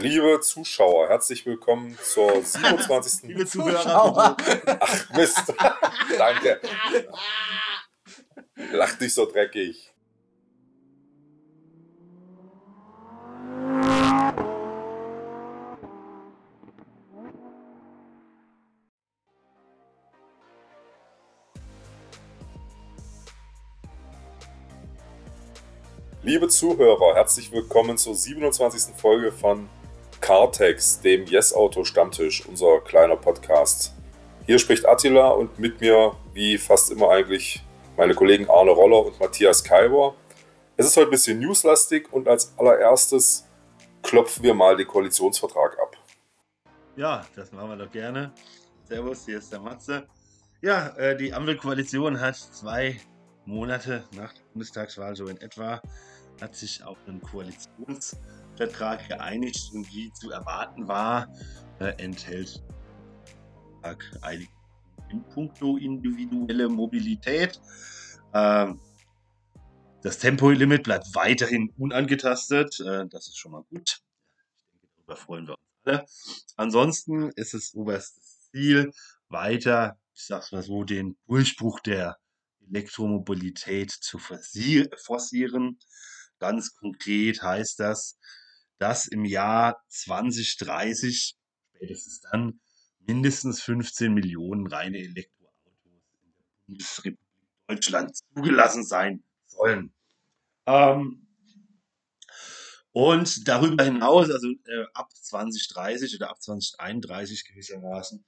Liebe Zuschauer, herzlich willkommen zur 27. Liebe Zuhörer. Ach Mist. Danke. Lach nicht so dreckig. Liebe Zuhörer, herzlich willkommen zur 27. Folge von Cartex, dem Yes Auto Stammtisch, unser kleiner Podcast. Hier spricht Attila und mit mir, wie fast immer eigentlich, meine Kollegen Arne Roller und Matthias Kaiber. Es ist heute ein bisschen newslastig und als allererstes klopfen wir mal den Koalitionsvertrag ab. Ja, das machen wir doch gerne. Servus, hier ist der Matze. Ja, äh, die Ampelkoalition hat zwei Monate nach der Bundestagswahl so in etwa hat sich auf einen Koalitionsvertrag geeinigt und wie zu erwarten war, äh, enthält einige in puncto individuelle Mobilität. Ähm, das Tempolimit bleibt weiterhin unangetastet. Äh, das ist schon mal gut. Darüber freuen wir uns alle. Ansonsten ist es oberstes Ziel, weiter, ich sag's mal so, den Durchbruch der Elektromobilität zu forcieren. Ganz konkret heißt das, dass im Jahr 2030, spätestens dann, mindestens 15 Millionen reine Elektroautos in der Bundesrepublik Deutschland zugelassen sein sollen. Ähm, und darüber hinaus, also äh, ab 2030 oder ab 2031 gewissermaßen,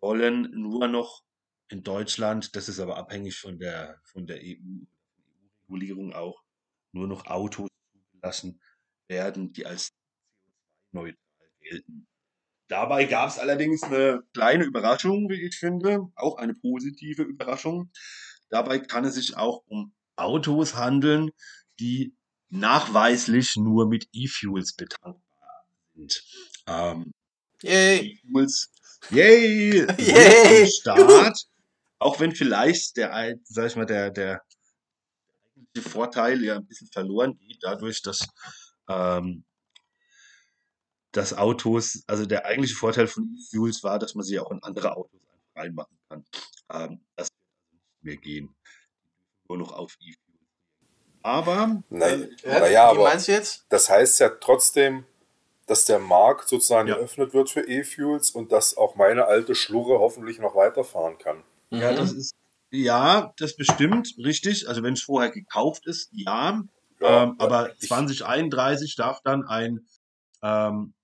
sollen nur noch in Deutschland, das ist aber abhängig von der, von der EU-Regulierung auch, nur noch Autos zugelassen werden, die als CO2-neutral gelten. Dabei gab es allerdings eine kleine Überraschung, wie ich finde, auch eine positive Überraschung. Dabei kann es sich auch um Autos handeln, die nachweislich nur mit E-Fuels betankbar sind. Ähm, Yay! E-Fuels, yay! Yay! Start. Auch wenn vielleicht der, sag ich mal, der, der eigentliche Vorteil ja ein bisschen verloren geht, dadurch, dass, ähm, dass Autos, also der eigentliche Vorteil von E-Fuels war, dass man sie auch in andere Autos einfach reinmachen kann. Ähm, das wird also nicht mehr gehen. Nur noch auf E-Fuels. Aber, Nein, Äh, naja, wie aber meinst du jetzt? das heißt ja trotzdem, dass der Markt sozusagen Ja. geöffnet wird für E-Fuels und dass auch meine alte Schlurre hoffentlich noch weiterfahren kann. Ja, Mhm. das ist, ja, das bestimmt, richtig. Also wenn es vorher gekauft ist, ja. Ja, ähm, aber ich- 2031 darf dann ein, ähm,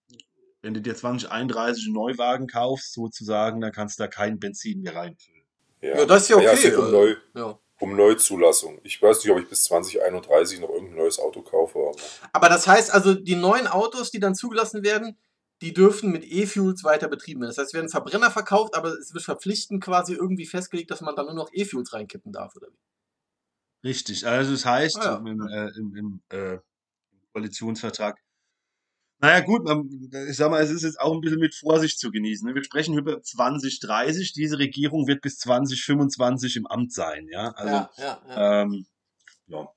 wenn du dir 2031 einen Neuwagen kaufst, sozusagen, dann kannst du da kein Benzin mehr reinfüllen. Ja, Ja, das ist ja Ja, es okay. geht um, Neu, ja. um Neuzulassung. Ich weiß nicht, ob ich bis 2031 noch irgendein neues Auto kaufe. Aber Aber das heißt also, die neuen Autos, die dann zugelassen werden, die dürfen mit E-Fuels weiter betrieben werden. Das heißt, es werden Verbrenner verkauft, aber es wird verpflichtend quasi irgendwie festgelegt, dass man dann nur noch E-Fuels reinkippen darf, oder wie? Richtig. Also das heißt, Ah, ja. im, äh, im, im äh, Koalitionsvertrag, naja gut, man, ich sag mal, es ist jetzt auch ein bisschen mit Vorsicht zu genießen. ne? Wir sprechen über 2030, diese Regierung wird bis 2025 im Amt sein, ja. Also, ja, ja, ja. ähm, ja.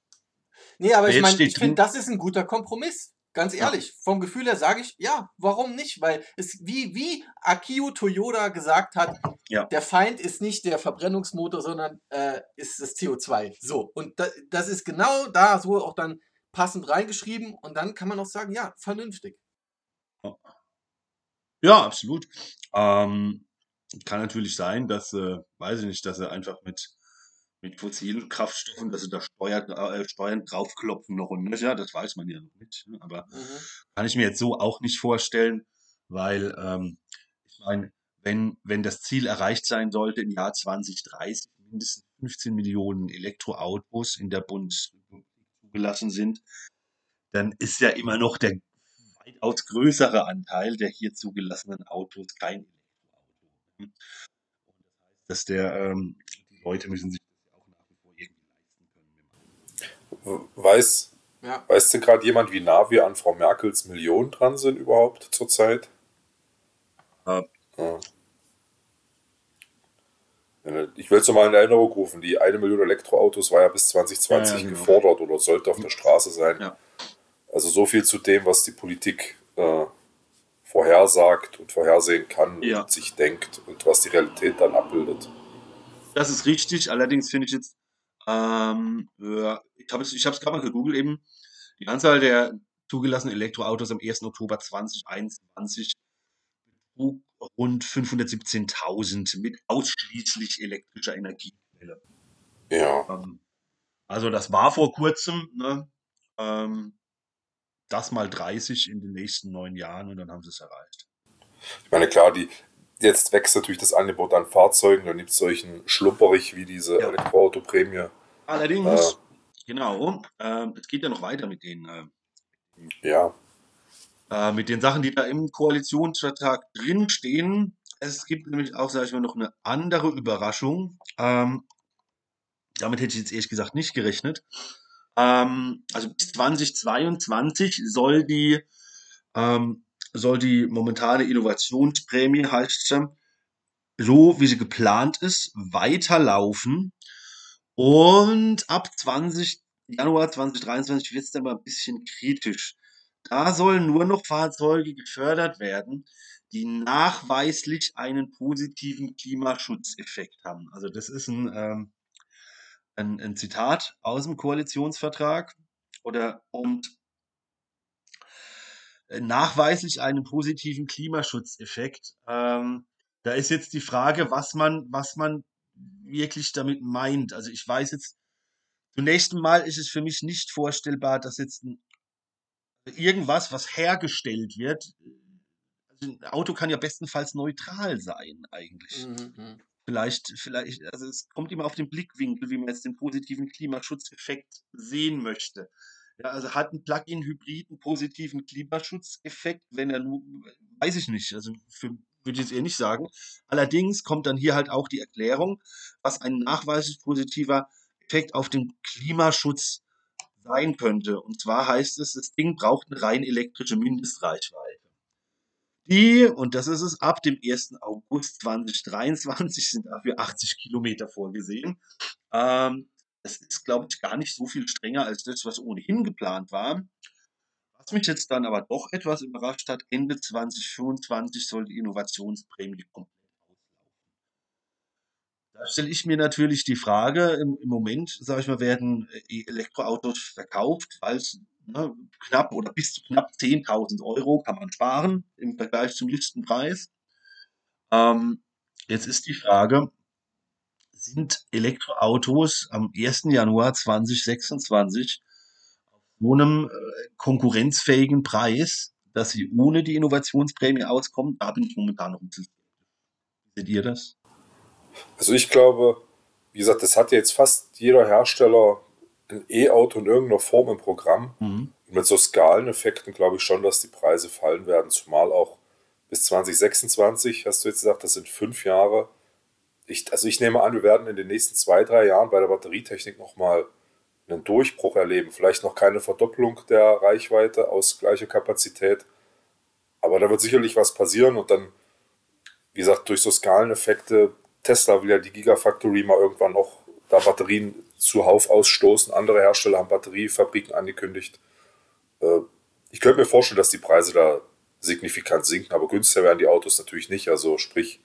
Nee, aber ich Jetzt meine, ich finde, das ist ein guter Kompromiss. Ganz ehrlich, vom Gefühl her sage ich, ja, warum nicht? Weil es, wie, wie Akio Toyoda gesagt hat, Ja. der Feind ist nicht der Verbrennungsmotor, sondern äh, ist das CO2. So, und da, das ist genau da so auch dann passend reingeschrieben und dann kann man auch sagen, ja, vernünftig. Ja, absolut. Ähm, kann natürlich sein, dass, äh, weiß ich nicht, dass sie einfach mit, mit fossilen Kraftstoffen, dass sie da Steuern, äh, Steuern draufklopfen noch und nöcher, das weiß man ja noch nicht. ne? Aber Mhm. kann ich mir jetzt so auch nicht vorstellen, weil ähm, ich meine, wenn, wenn das Ziel erreicht sein sollte, im Jahr 2030 mindestens 15 Millionen Elektroautos in der Bundesrepublik zugelassen sind, dann ist ja immer noch der weitaus größere Anteil der hier zugelassenen Autos kein Elektroauto. Das heißt, dass der, ähm, die Leute müssen sich das ja auch nach wie vor irgendwie leisten können. Weiß, Ja. weiß denn gerade jemand, wie nah wir an Frau Merkels Millionen dran sind überhaupt zurzeit? Ja. Ja. Ich will es nochmal in Erinnerung rufen, die eine Million Elektroautos war ja bis 2020 Ja, ja, genau. gefordert oder sollte auf der Straße sein. Ja. Also so viel zu dem, was die Politik äh, vorhersagt und vorhersehen kann Ja. und sich denkt und was die Realität dann abbildet. Das ist richtig. Allerdings finde ich jetzt, ähm, ja, ich habe es ich gerade mal gegoogelt eben, die Anzahl der zugelassenen Elektroautos am 1. Oktober 2021 betrug rund 517.000 mit ausschließlich elektrischer Energiequelle. Ja, Ähm, also das war vor kurzem, ne? Ähm, das mal 30 in den nächsten neun Jahren und dann haben sie es erreicht. ich meine, klar, die, jetzt wächst natürlich das Angebot an Fahrzeugen, dann gibt es solchen schlupperig wie diese Ja. Elektroauto-Prämie. Allerdings, genau, ähm, es geht ja noch weiter mit den ähm, Ja, äh, mit den Sachen, die da im Koalitionsvertrag drinstehen. Es gibt nämlich auch, sage ich mal, noch eine andere Überraschung. Ähm, damit hätte ich jetzt ehrlich gesagt nicht gerechnet. Ähm, also bis 2022 soll die, ähm, soll die momentane Innovationsprämie, heißt sie, so wie sie geplant ist, weiterlaufen. Und ab 20 Januar 2023 wird es dann mal ein bisschen kritisch. Da sollen nur noch Fahrzeuge gefördert werden, die nachweislich einen positiven Klimaschutzeffekt haben. Also das ist ein, ähm, ein, ein Zitat aus dem Koalitionsvertrag oder und äh, nachweislich einen positiven Klimaschutzeffekt. Ähm, da ist jetzt die Frage, was man, was man wirklich damit meint. Also ich weiß jetzt, zunächst mal ist es für mich nicht vorstellbar, dass jetzt ein, irgendwas, was hergestellt wird, also ein Auto kann ja bestenfalls neutral sein eigentlich. Mhm, mhm. Vielleicht, vielleicht, also es kommt immer auf den Blickwinkel, wie man jetzt den positiven Klimaschutzeffekt sehen möchte. Ja, also hat ein Plug-in-Hybrid einen positiven Klimaschutzeffekt, wenn er nur, weiß ich nicht, also für, würde ich jetzt eher nicht sagen. Allerdings kommt dann hier halt auch die Erklärung, was ein nachweislich positiver Effekt auf den Klimaschutz sein könnte. Und zwar heißt es, das Ding braucht eine rein elektrische Mindestreichweite. Die, und das ist es, ab dem 1. August 2023 sind dafür 80 Kilometer vorgesehen. Ähm, das ist, glaube ich, gar nicht so viel strenger als das, was ohnehin geplant war. Mich jetzt dann aber doch etwas überrascht hat, Ende 2025 soll die Innovationsprämie komplett auslaufen. Da stelle ich mir natürlich die Frage, im, im Moment, sage ich mal, werden äh, Elektroautos verkauft, weil es ne, knapp oder bis zu knapp 10.000 Euro kann man sparen im Vergleich zum Listenpreis. Ähm, jetzt ist die Frage, sind Elektroautos am 1. Januar 2026 auf so einem äh, konkurrenzfähigen Preis, dass sie ohne die Innovationsprämie auskommen? Da bin ich momentan noch ein bisschen seht ihr das? also ich glaube, wie gesagt, das hat ja jetzt fast jeder Hersteller ein E-Auto in irgendeiner Form im Programm. Mhm. Und mit so Skaleneffekten glaube ich schon, dass die Preise fallen werden, zumal auch bis 2026, hast du jetzt gesagt, das sind fünf Jahre. Ich, also ich nehme an, wir werden in den nächsten zwei, drei Jahren bei der Batterietechnik nochmal einen Durchbruch erleben. Vielleicht noch keine Verdopplung der Reichweite aus gleicher Kapazität. Aber da wird sicherlich was passieren und dann, wie gesagt, durch so Skaleneffekte, Tesla will ja die Gigafactory mal irgendwann noch da Batterien zuhauf ausstoßen. Andere Hersteller haben Batteriefabriken angekündigt. Äh, Ich könnte mir vorstellen, dass die Preise da signifikant sinken, aber günstiger werden die Autos natürlich nicht. Also sprich,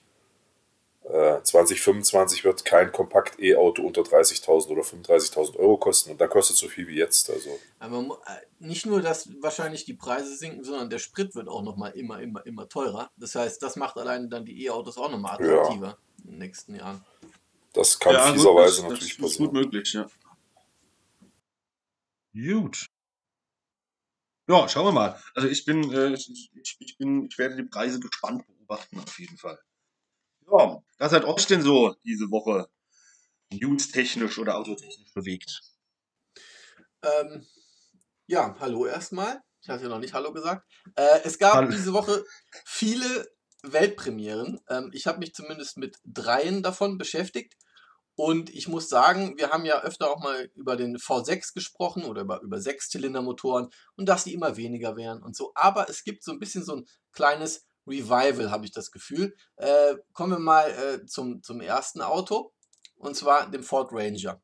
äh, 2025 wird kein Kompakt-E-Auto unter 30.000 oder 35.000 Euro kosten und da kostet so viel wie jetzt. Also Aber äh, nicht nur, dass wahrscheinlich die Preise sinken, sondern der Sprit wird auch nochmal immer, immer, immer teurer. Das heißt, das macht alleine dann die E-Autos auch nochmal Ja. attraktiver in den nächsten Jahren. das kann Ja, gut, fieserweise das, natürlich das ist gut passieren. möglich, ja. Gut. Ja, schauen wir mal. Also ich bin, äh, ich, ich bin, ich werde die Preise gespannt beobachten auf jeden Fall. Ja, was hat euch denn so diese Woche news-technisch oder autotechnisch bewegt? Ähm, ja, hallo erstmal. Ich hatte ja noch nicht Hallo gesagt. Äh, es gab Hallo. diese Woche viele Weltpremieren. Ähm, ich habe mich zumindest mit dreien davon beschäftigt. Und ich muss sagen, wir haben ja öfter auch mal über den V6 gesprochen oder über, über Sechszylindermotoren und dass die immer weniger wären und so. Aber es gibt so ein bisschen so ein kleines Revival, habe ich das Gefühl. Äh, kommen wir mal äh, zum, zum ersten Auto und zwar dem Ford Ranger.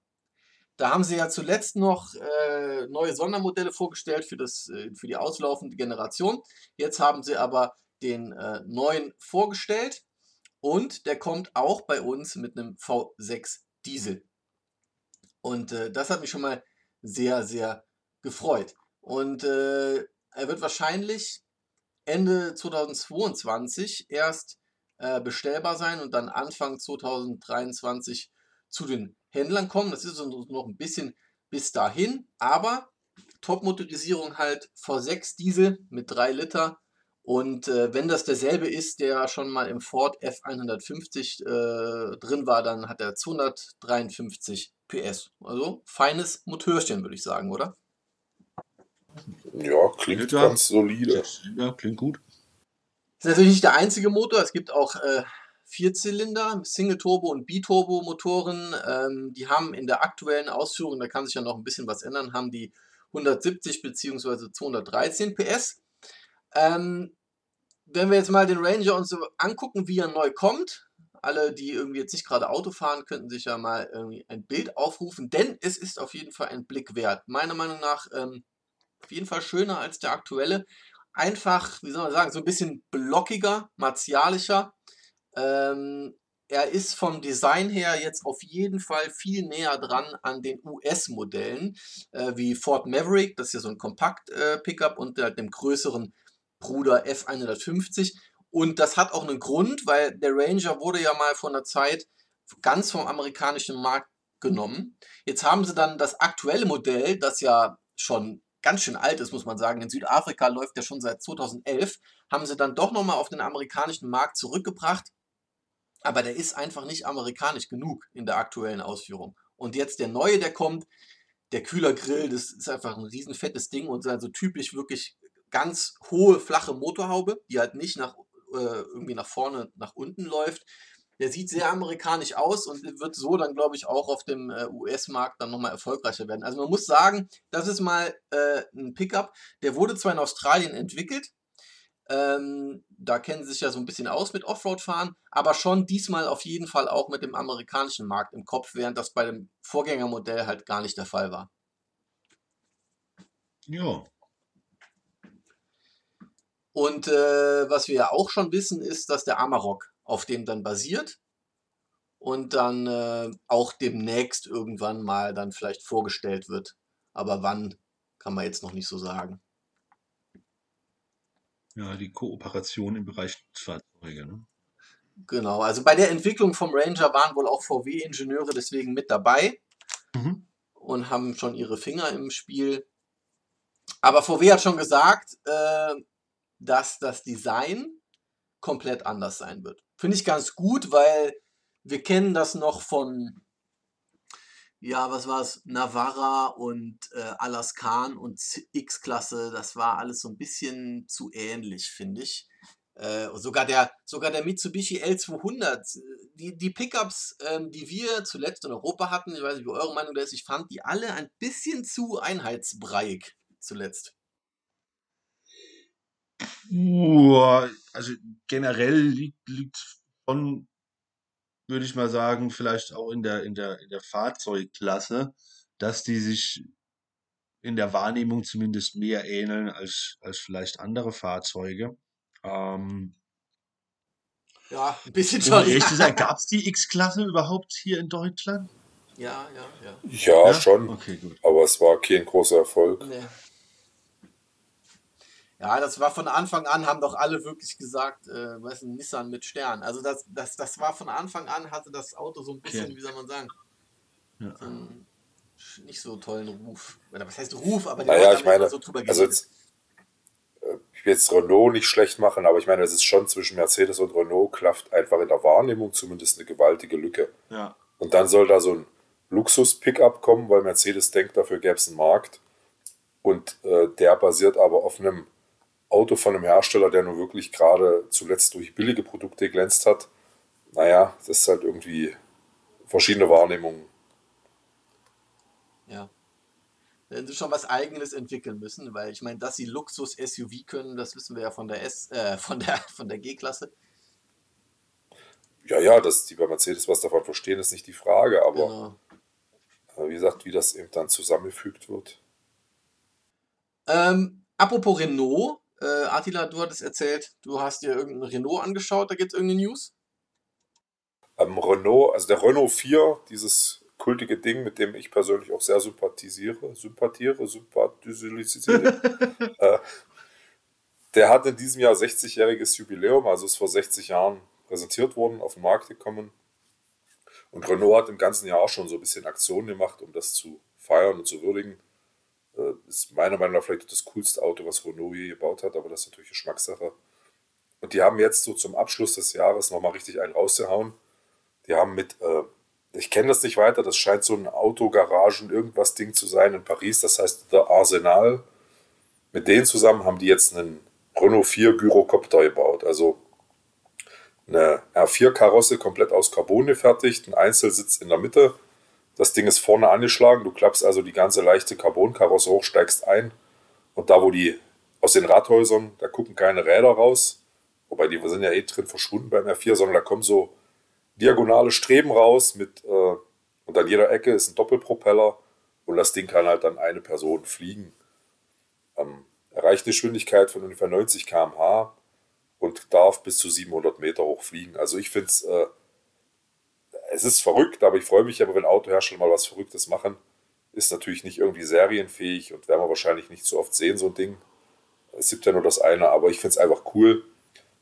Da haben sie ja zuletzt noch äh, neue Sondermodelle vorgestellt für, das, äh, für die auslaufende Generation. Jetzt haben sie aber den äh, neuen vorgestellt und der kommt auch bei uns mit einem V6 Diesel. Und äh, das hat mich schon mal sehr, sehr gefreut. Und er wird wahrscheinlich Ende 2022 erst äh, bestellbar sein und dann Anfang 2023 zu den Händlern kommen. Das ist noch ein bisschen bis dahin, aber Top-Motorisierung halt V6 Diesel mit 3 Liter. Und äh, wenn das derselbe ist, der schon mal im Ford F150 äh, drin war, dann hat er 253 PS. Also feines Motörchen, würde ich sagen, oder? Ja, klingt ja, ganz solide. Ja, klingt gut. Ist natürlich nicht der einzige Motor. Es gibt auch äh, Vierzylinder, Single-Turbo und Biturbo-Motoren. Ähm, die haben in der aktuellen Ausführung, da kann sich ja noch ein bisschen was ändern, haben die 170 bzw. 213 PS. Ähm, wenn wir jetzt mal den Ranger uns so angucken, wie er neu kommt, alle, die irgendwie jetzt nicht gerade Auto fahren, könnten sich ja mal irgendwie ein Bild aufrufen, denn es ist auf jeden Fall ein Blick wert. Meiner Meinung nach ähm, auf jeden Fall schöner als der aktuelle. Einfach, wie soll man sagen, so ein bisschen blockiger, martialischer. Ähm, er ist vom Design her jetzt auf jeden Fall viel näher dran an den US-Modellen, äh, wie Ford Maverick, das ist ja so ein Kompakt-Pickup, äh, und äh, dem größeren Bruder F150. Und das hat auch einen Grund, weil der Ranger wurde ja mal vor einer Zeit ganz vom amerikanischen Markt genommen. Jetzt haben sie dann das aktuelle Modell, das ja schon ganz schön alt ist, muss man sagen. In Südafrika läuft der schon seit 2011. Haben sie dann doch nochmal auf den amerikanischen Markt zurückgebracht. Aber der ist einfach nicht amerikanisch genug in der aktuellen Ausführung. Und jetzt der neue, der kommt, der Kühlergrill, das ist einfach ein riesen fettes Ding und so also typisch wirklich ganz hohe, flache Motorhaube, die halt nicht nach, äh, irgendwie nach vorne, nach unten läuft. Der sieht sehr amerikanisch aus und wird so dann, glaube ich, auch auf dem äh, US-Markt dann nochmal erfolgreicher werden. Also man muss sagen, das ist mal äh, ein Pickup. Der wurde zwar in Australien entwickelt, ähm, da kennen sie sich ja so ein bisschen aus mit Offroad-Fahren, aber schon diesmal auf jeden Fall auch mit dem amerikanischen Markt im Kopf, während das bei dem Vorgängermodell halt gar nicht der Fall war. Ja. Und äh, was wir ja auch schon wissen, ist, dass der Amarok auf dem dann basiert und dann äh, auch demnächst irgendwann mal dann vielleicht vorgestellt wird. Aber wann, kann man jetzt noch nicht so sagen. Ja, die Kooperation im Bereich Nutzfahrzeuge. Ne? Genau, also bei der Entwicklung vom Ranger waren wohl auch VW-Ingenieure deswegen mit dabei mhm. und haben schon ihre Finger im Spiel. Aber VW hat schon gesagt, äh, dass das Design komplett anders sein wird. Finde ich ganz gut, weil wir kennen das noch von, ja, was war es, Navara und äh, Alaskan und X-Klasse. Das war alles so ein bisschen zu ähnlich, finde ich. Äh, sogar, der, sogar der Mitsubishi L200, die, die Pickups, ähm, die wir zuletzt in Europa hatten, ich weiß nicht, wie eure Meinung da ist, ich fand die alle ein bisschen zu einheitsbreiig zuletzt. Also generell liegt, liegt schon, würde ich mal sagen, vielleicht auch in der, in der, in der Fahrzeugklasse, dass die sich in der Wahrnehmung zumindest mehr ähneln als, als vielleicht andere Fahrzeuge. Ähm, ja, ein bisschen schon. Ehrlich gab es die X-Klasse überhaupt hier in Deutschland? Ja, ja, ja. Ja, ja? schon. Okay, gut. Aber es war kein großer Erfolg. Nee. Ja, das war von Anfang an, haben doch alle wirklich gesagt, äh, weißt du, Nissan mit Stern. Also das, das, das war von Anfang an, hatte das Auto so ein bisschen, okay. wie soll man sagen, ja. so einen nicht so tollen Ruf. Oder was heißt Ruf, aber naja, ich meine, so drüber also jetzt, äh, ich will jetzt Renault nicht schlecht machen, aber ich meine, es ist schon zwischen Mercedes und Renault klafft einfach in der Wahrnehmung zumindest eine gewaltige Lücke. Ja. Und dann soll da so ein Luxus-Pickup kommen, weil Mercedes denkt, dafür gäbe es einen Markt. Und äh, der basiert aber auf einem Auto von einem Hersteller, der nur wirklich gerade zuletzt durch billige Produkte glänzt hat, naja, das ist halt irgendwie verschiedene Wahrnehmungen. Ja. Wenn sie schon was Eigenes entwickeln müssen, weil ich meine, dass sie Luxus-SUV können, das wissen wir ja von der S, äh, von der, von der G-Klasse. Ja, ja, dass die bei Mercedes was davon verstehen, ist nicht die Frage, aber genau. wie gesagt, wie das eben dann zusammengefügt wird. Ähm, apropos Renault, Äh, Attila, du hattest erzählt, du hast dir irgendeinen Renault angeschaut, da gibt es irgendeine News? Ähm, Renault, also der Renault 4, dieses kultige Ding, mit dem ich persönlich auch sehr sympathisiere, sympathiere, sympathisiere, äh, der hat in diesem Jahr 60-jähriges Jubiläum, also ist vor 60 Jahren präsentiert worden, auf den Markt gekommen. Und Renault hat im ganzen Jahr auch schon so ein bisschen Aktionen gemacht, um das zu feiern und zu würdigen. Äh, ist meiner Meinung nach vielleicht das coolste Auto, was Renault je gebaut hat, aber das ist natürlich Geschmackssache. Und die haben jetzt so zum Abschluss des Jahres nochmal richtig einen rausgehauen. Die haben mit, äh, ich kenne das nicht weiter, das scheint so ein Autogaragen irgendwas Ding zu sein in Paris, das heißt der Arsenal. Mit denen zusammen haben die jetzt einen Renault 4 Gyrocopter gebaut. Also eine R4-Karosse komplett aus Carbon gefertigt, ein Einzelsitz in der Mitte. Das Ding ist vorne angeschlagen, du klappst also die ganze leichte Carbon-Karosse hoch, steigst ein und da, wo die aus den Radhäusern, da gucken keine Räder raus, wobei die sind ja eh drin verschwunden beim R4, sondern da kommen so diagonale Streben raus mit äh, und an jeder Ecke ist ein Doppelpropeller und das Ding kann halt dann eine Person fliegen. Ähm, erreicht eine Geschwindigkeit von ungefähr 90 km/h und darf bis zu 700 Meter hoch fliegen. Also ich finde es, äh, es ist verrückt, aber ich freue mich aber, wenn Autohersteller mal was Verrücktes machen. Ist natürlich nicht irgendwie serienfähig und werden wir wahrscheinlich nicht so oft sehen, so ein Ding. Es gibt ja nur das eine, aber ich finde es einfach cool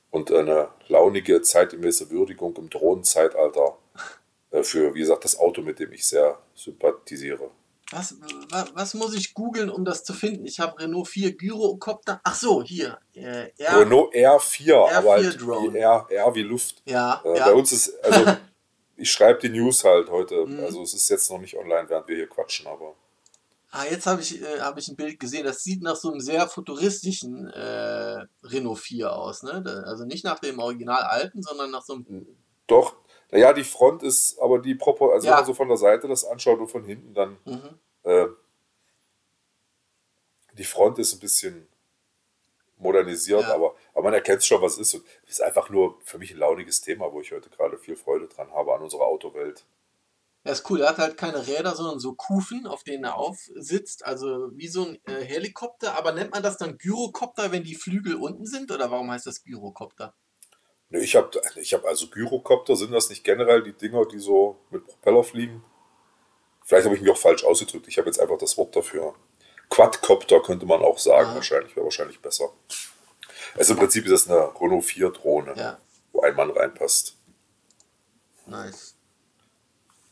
und eine launige, zeitgemäße Würdigung im Drohnenzeitalter äh, für, wie gesagt, das Auto, mit dem ich sehr sympathisiere. Was, was, was muss ich googeln, um das zu finden? Ich habe Renault 4 Gyrocopter. Ach so, hier. Äh, R, Renault R4, R4 aber halt Drone. wie R, R wie Luft. Ja, äh, ja. Bei uns ist, also ich schreibe die News halt heute. Mhm. Also es ist jetzt noch nicht online, während wir hier quatschen, aber. Ah, jetzt habe ich, äh, hab ich ein Bild gesehen. Das sieht nach so einem sehr futuristischen äh, Renault 4 aus. Ne? Also nicht nach dem original alten, sondern nach so einem. Doch, naja, die Front ist, aber die Propor also ja. wenn man so von der Seite das anschaut und von hinten, dann mhm. äh, die Front ist ein bisschen modernisiert, ja. aber, aber man erkennt schon, was ist. Und es ist einfach nur für mich ein launiges Thema, wo ich heute gerade viel Freude dran habe an unserer Autowelt. Ja, ist cool. Er hat halt keine Räder, sondern so Kufen, auf denen er aufsitzt. Also wie so ein äh, Helikopter. Aber nennt man das dann Gyrokopter, wenn die Flügel unten sind? Oder warum heißt das Gyrokopter? Ne, ich habe ich hab also Gyrocopter, sind das nicht generell die Dinger, die so mit Propeller fliegen? Vielleicht habe ich mich auch falsch ausgedrückt. Ich habe jetzt einfach das Wort dafür. Quadcopter könnte man auch sagen, ah. wahrscheinlich, wäre wahrscheinlich besser. Also im Prinzip ist das eine Renault 4 Drohne, ja. wo ein Mann reinpasst. Nice.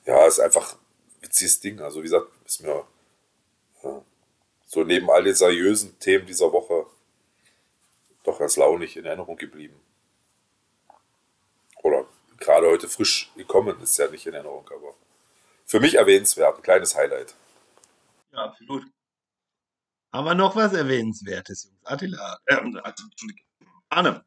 Ja, ist einfach ein witziges Ding. Also wie gesagt, ist mir ja, so neben all den seriösen Themen dieser Woche doch ganz launig in Erinnerung geblieben oder gerade heute frisch gekommen, ist ja nicht in Erinnerung, aber für mich erwähnenswert, ein kleines Highlight. Ja, absolut. Haben wir noch was Erwähnenswertes, Jungs? Attila, äh, Arne.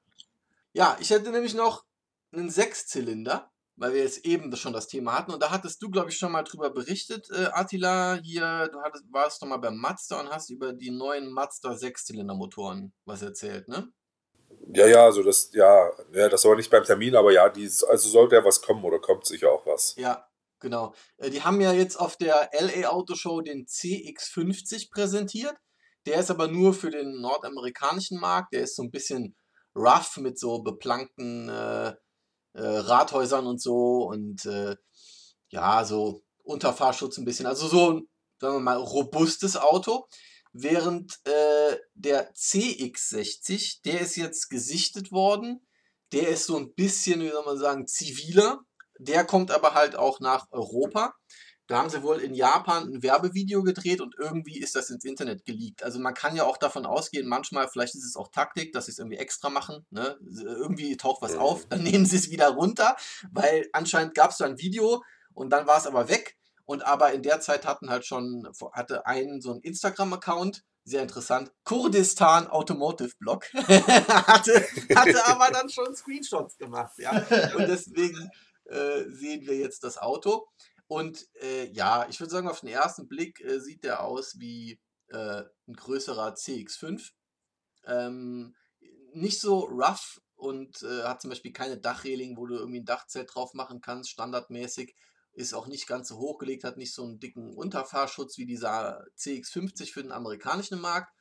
Ja, ich hätte nämlich noch einen Sechszylinder, weil wir jetzt eben schon das Thema hatten. Und da hattest du, glaube ich, schon mal drüber berichtet, äh, Attila. Hier, du hattest, warst doch mal beim Mazda und hast über die neuen Mazda Sechszylindermotoren was erzählt, ne? Ja, ja, also das, ja, ja, das war nicht beim Termin, aber ja, die, also sollte ja was kommen oder kommt sicher auch was. Ja, genau. Äh, die haben ja jetzt auf der LA Auto Show den CX50 präsentiert. Der ist aber nur für den nordamerikanischen Markt. Der ist so ein bisschen rough mit so beplankten äh, äh, Rathäusern und so und äh, ja, so Unterfahrschutz ein bisschen. Also so, sagen wir mal, robustes Auto. Während äh, der CX60, der ist jetzt gesichtet worden. Der ist so ein bisschen, wie soll man sagen, ziviler. Der kommt aber halt auch nach Europa. Da haben sie wohl in Japan ein Werbevideo gedreht und irgendwie ist das ins Internet geleakt. Also man kann ja auch davon ausgehen, manchmal, vielleicht ist es auch Taktik, dass sie es irgendwie extra machen. Ne? Irgendwie taucht was auf, dann nehmen sie es wieder runter, weil anscheinend gab es da ein Video und dann war es aber weg. Und aber in der Zeit hatten halt schon, hatte einen so einen Instagram-Account, sehr interessant, Kurdistan Automotive Blog, hatte, hatte aber dann schon Screenshots gemacht, ja. Und deswegen äh, sehen wir jetzt das Auto. Und äh, ja, ich würde sagen, auf den ersten Blick äh, sieht der aus wie äh, ein größerer CX5. Ähm, nicht so rough und äh, hat zum Beispiel keine Dachreling, wo du irgendwie ein Dachzelt drauf machen kannst, standardmäßig ist auch nicht ganz so hochgelegt, hat nicht so einen dicken Unterfahrschutz wie dieser CX50 für den amerikanischen Markt.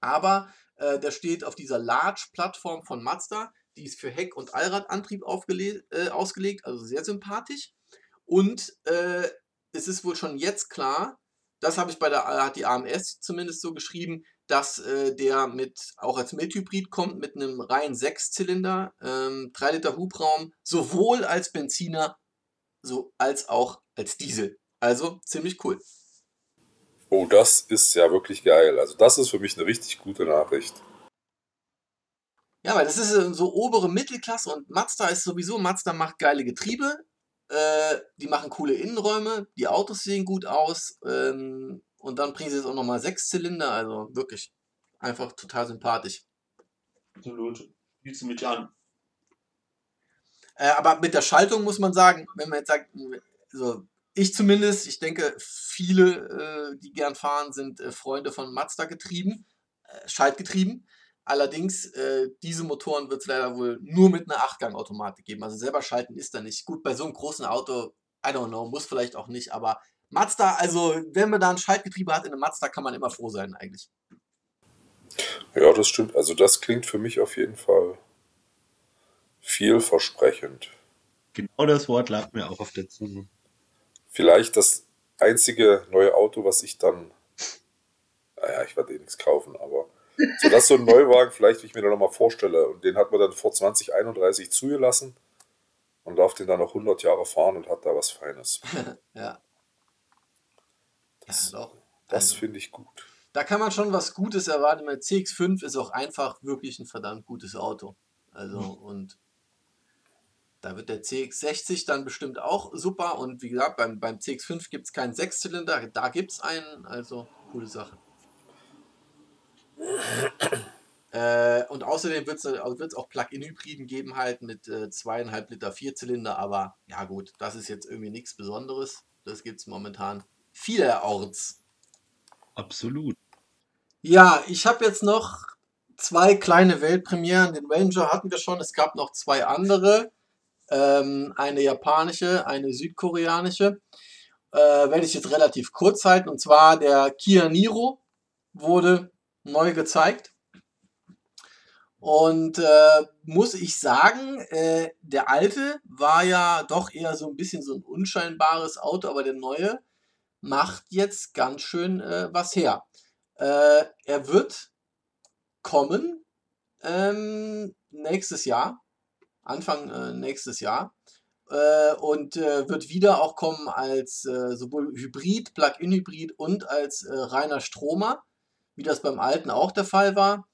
Aber Äh, der steht auf dieser Large-Plattform von Mazda. Die ist für Heck- und Allradantrieb äh, ausgelegt, also sehr sympathisch. Und äh, es ist wohl schon jetzt klar, das habe ich bei der hat die AMS zumindest so geschrieben, dass äh, der mit auch als Mildhybrid kommt mit einem reinen Sechszylinder, ähm, 3 Liter Hubraum, sowohl als Benziner so als auch als Diesel. Also ziemlich cool. Oh, das ist ja wirklich geil. Also das ist für mich eine richtig gute Nachricht. Ja, weil das ist äh, so obere Mittelklasse und Mazda ist sowieso, Mazda macht geile Getriebe, äh, die machen coole Innenräume, die Autos sehen gut aus ähm, und dann bringen sie jetzt auch nochmal sechs Zylinder, also wirklich einfach total sympathisch. Absolut. Bietst du mich an. Äh, aber mit der Schaltung muss man sagen, wenn man jetzt sagt, also ich zumindest, ich denke, viele, äh, die gern fahren, sind äh, Freunde von Mazda getrieben, äh, Schaltgetrieben. Allerdings, äh, diese Motoren wird es leider wohl nur mit einer Achtgang-Automatik geben. Also selber schalten ist da nicht. Gut, bei so einem großen Auto, I don't know, muss vielleicht auch nicht, aber Mazda, also wenn man da ein Schaltgetriebe hat in einem Mazda, kann man immer froh sein eigentlich. Ja, das stimmt. Also das klingt für mich auf jeden Fall vielversprechend. Genau das Wort lag mir auch auf der Zunge. Vielleicht das einzige neue Auto, was ich dann, naja, ich werde eh nichts kaufen, aber so, das ist so ein Neuwagen, vielleicht, wie ich mir da nochmal vorstelle. Und den hat man dann vor 2031 zugelassen und darf den dann noch 100 Jahre fahren und hat da was Feines. ja. Das, ja, das also, finde ich gut. Da kann man schon was Gutes erwarten. Mein CX5 ist auch einfach wirklich ein verdammt gutes Auto. Also, mhm. und da wird der CX60 dann bestimmt auch super. Und wie gesagt, beim, beim CX5 gibt es keinen Sechszylinder, da gibt es einen. Also, coole Sache. Äh, und außerdem wird es also auch Plug-in-Hybriden geben, halt mit äh, zweieinhalb Liter Vierzylinder, aber ja gut, das ist jetzt irgendwie nichts Besonderes. Das gibt es momentan vielerorts. Absolut. Ja, ich habe jetzt noch zwei kleine Weltpremieren. Den Ranger hatten wir schon, es gab noch zwei andere. Ähm, eine japanische, eine südkoreanische. Äh, werde ich jetzt relativ kurz halten. Und zwar der Kia Niro wurde neu gezeigt. Und äh, muss ich sagen, äh, der alte war ja doch eher so ein bisschen so ein unscheinbares Auto, aber der neue macht jetzt ganz schön äh, was her. Äh, er wird kommen ähm, nächstes Jahr, Anfang äh, nächstes Jahr. Äh, und wird wieder auch kommen als sowohl Hybrid, Plug-in-Hybrid und als reiner Stromer wie das beim alten auch der Fall war.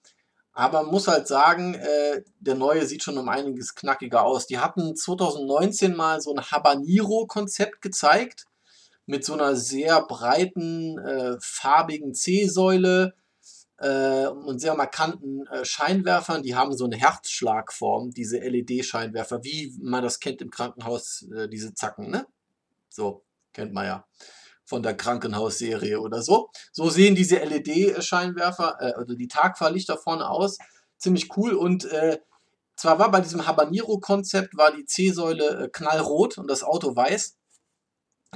Aber muss halt sagen, äh, der neue sieht schon um einiges knackiger aus. Die hatten 2019 mal so ein Habanero-Konzept gezeigt mit so einer sehr breiten, äh, farbigen C-Säule äh, und sehr markanten äh, Scheinwerfern. Die haben so eine Herzschlagform, diese LED-Scheinwerfer, wie man das kennt im Krankenhaus, äh, diese Zacken, ne? So, kennt man ja von der Krankenhausserie oder so. So sehen diese LED-Scheinwerfer, äh, also die Tagfahrlichter vorne aus. Ziemlich cool und äh, zwar war bei diesem Habanero-Konzept war die C-Säule äh, knallrot und das Auto weiß.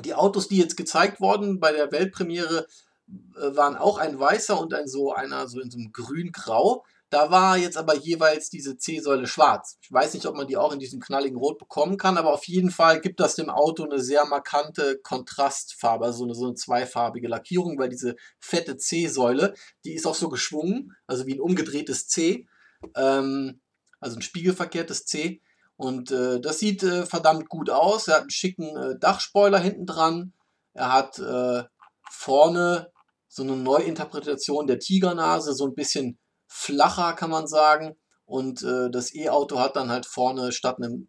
Die Autos, die jetzt gezeigt wurden bei der Weltpremiere, äh, waren auch ein weißer und ein so einer so in so einem grün-grau. Da war jetzt aber jeweils diese C-Säule schwarz. Ich weiß nicht, ob man die auch in diesem knalligen Rot bekommen kann, aber auf jeden Fall gibt das dem Auto eine sehr markante Kontrastfarbe, also eine, so eine zweifarbige Lackierung, weil diese fette C-Säule, die ist auch so geschwungen, also wie ein umgedrehtes C, ähm, also ein spiegelverkehrtes C. Und äh, das sieht äh, verdammt gut aus. Er hat einen schicken äh, Dachspoiler hinten dran. Er hat äh, vorne so eine Neuinterpretation der Tigernase, so ein bisschen flacher, kann man sagen. Und äh, das E-Auto hat dann halt vorne statt einem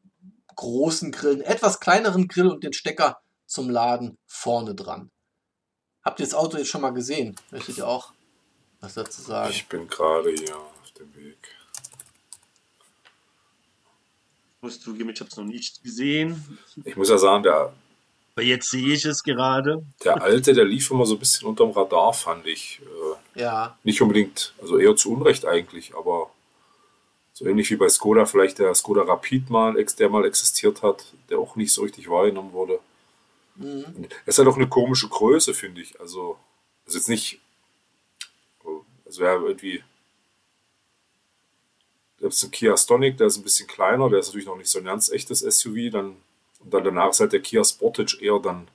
großen Grill einen etwas kleineren Grill und den Stecker zum Laden vorne dran. Habt ihr das Auto jetzt schon mal gesehen? Möchtet ihr auch was dazu sagen? Ich bin gerade hier auf dem Weg. Ich muss zugeben, ich habe es noch nicht gesehen. Ich muss ja sagen, der aber jetzt sehe ich es gerade. Der alte, der lief immer so ein bisschen unterm Radar, fand ich. Äh, ja. Nicht unbedingt, also eher zu Unrecht eigentlich, aber so ähnlich wie bei Skoda, vielleicht der Skoda Rapid mal, der mal existiert hat, der auch nicht so richtig wahrgenommen wurde. Mhm. Es hat auch eine komische Größe, finde ich. Also, ist jetzt nicht, also ja, irgendwie, gibt es einen Kia Stonic, der ist ein bisschen kleiner, der ist natürlich noch nicht so ein ganz echtes SUV. Dann, und dann danach ist halt der Kia Sportage eher dann,